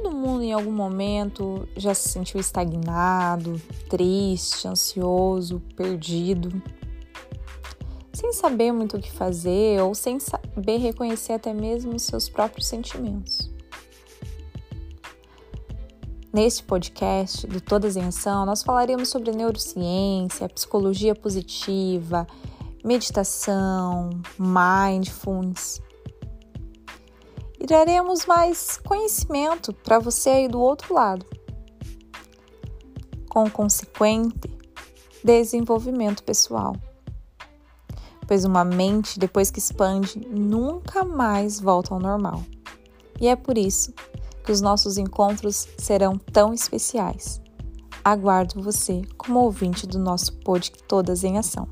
todo mundo em algum momento já se sentiu estagnado, triste, ansioso, perdido, sem saber muito o que fazer ou sem saber reconhecer até mesmo os seus próprios sentimentos. Neste podcast do Todas em Ação, nós falaremos sobre neurociência, psicologia positiva, meditação, mindfulness traremos mais conhecimento para você aí do outro lado, com consequente desenvolvimento pessoal. Pois uma mente, depois que expande, nunca mais volta ao normal. E é por isso que os nossos encontros serão tão especiais. Aguardo você como ouvinte do nosso podcast Todas em Ação.